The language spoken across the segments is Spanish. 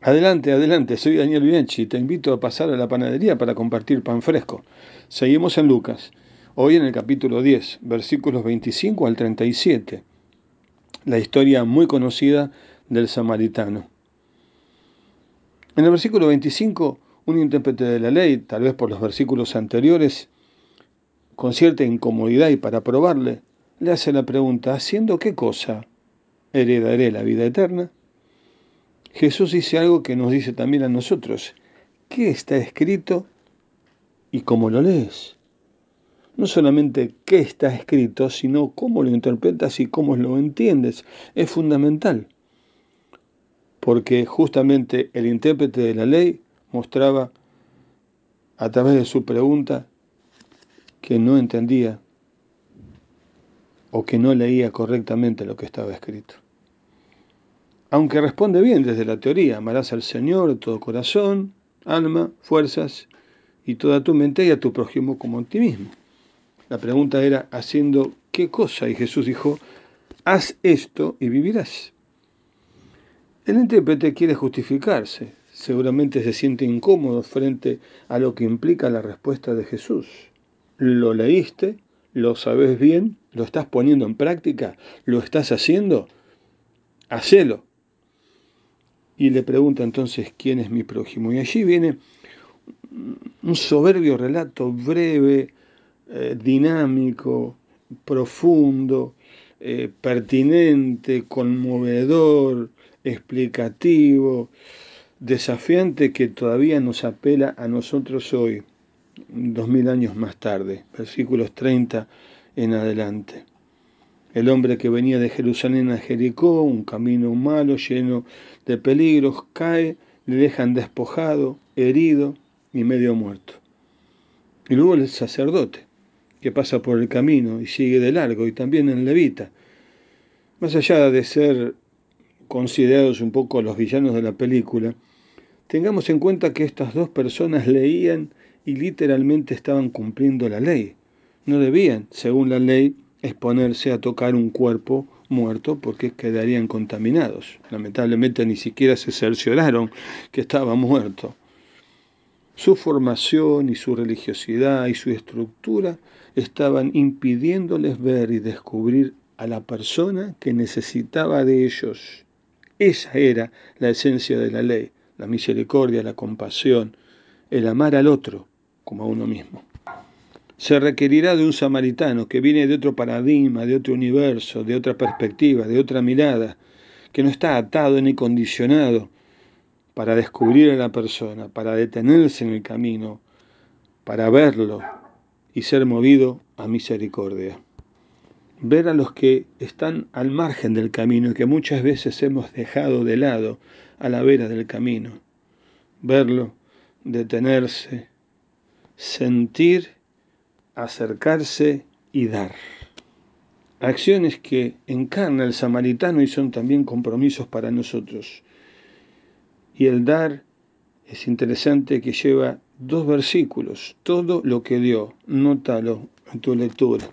Adelante, adelante, soy Daniel Bianchi, te invito a pasar a la panadería para compartir pan fresco. Seguimos en Lucas, hoy en el capítulo 10, versículos 25 al 37, la historia muy conocida del samaritano. En el versículo 25, un intérprete de la ley, tal vez por los versículos anteriores, con cierta incomodidad y para probarle, le hace la pregunta, ¿haciendo qué cosa heredaré la vida eterna? Jesús dice algo que nos dice también a nosotros. ¿Qué está escrito y cómo lo lees? No solamente qué está escrito, sino cómo lo interpretas y cómo lo entiendes. Es fundamental. Porque justamente el intérprete de la ley mostraba a través de su pregunta que no entendía o que no leía correctamente lo que estaba escrito aunque responde bien desde la teoría, amarás al Señor de todo corazón, alma, fuerzas y toda tu mente y a tu prójimo como a ti mismo. La pregunta era, ¿haciendo qué cosa? Y Jesús dijo, haz esto y vivirás. El intérprete quiere justificarse, seguramente se siente incómodo frente a lo que implica la respuesta de Jesús. ¿Lo leíste? ¿Lo sabes bien? ¿Lo estás poniendo en práctica? ¿Lo estás haciendo? Hacelo y le pregunta entonces quién es mi prójimo. Y allí viene un soberbio relato breve, eh, dinámico, profundo, eh, pertinente, conmovedor, explicativo, desafiante que todavía nos apela a nosotros hoy, dos mil años más tarde, versículos 30 en adelante. El hombre que venía de Jerusalén a Jericó, un camino malo, lleno de peligros, cae, le dejan despojado, herido y medio muerto. Y luego el sacerdote, que pasa por el camino y sigue de largo, y también el levita. Más allá de ser considerados un poco los villanos de la película, tengamos en cuenta que estas dos personas leían y literalmente estaban cumpliendo la ley. No debían, según la ley, exponerse a tocar un cuerpo muerto porque quedarían contaminados. Lamentablemente ni siquiera se cercioraron que estaba muerto. Su formación y su religiosidad y su estructura estaban impidiéndoles ver y descubrir a la persona que necesitaba de ellos. Esa era la esencia de la ley, la misericordia, la compasión, el amar al otro como a uno mismo se requerirá de un samaritano que viene de otro paradigma, de otro universo, de otra perspectiva, de otra mirada, que no está atado ni condicionado para descubrir a la persona, para detenerse en el camino, para verlo y ser movido a misericordia. Ver a los que están al margen del camino que muchas veces hemos dejado de lado a la vera del camino. Verlo, detenerse, sentir acercarse y dar. Acciones que encarna el samaritano y son también compromisos para nosotros. Y el dar es interesante que lleva dos versículos, todo lo que dio, nótalo en tu lectura.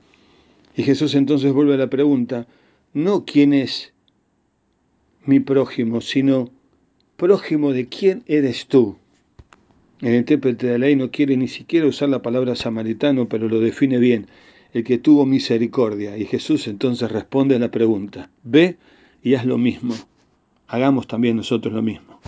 Y Jesús entonces vuelve a la pregunta, no quién es mi prójimo, sino prójimo de quién eres tú. El intérprete de la ley no quiere ni siquiera usar la palabra samaritano, pero lo define bien, el que tuvo misericordia. Y Jesús entonces responde a la pregunta, ve y haz lo mismo. Hagamos también nosotros lo mismo.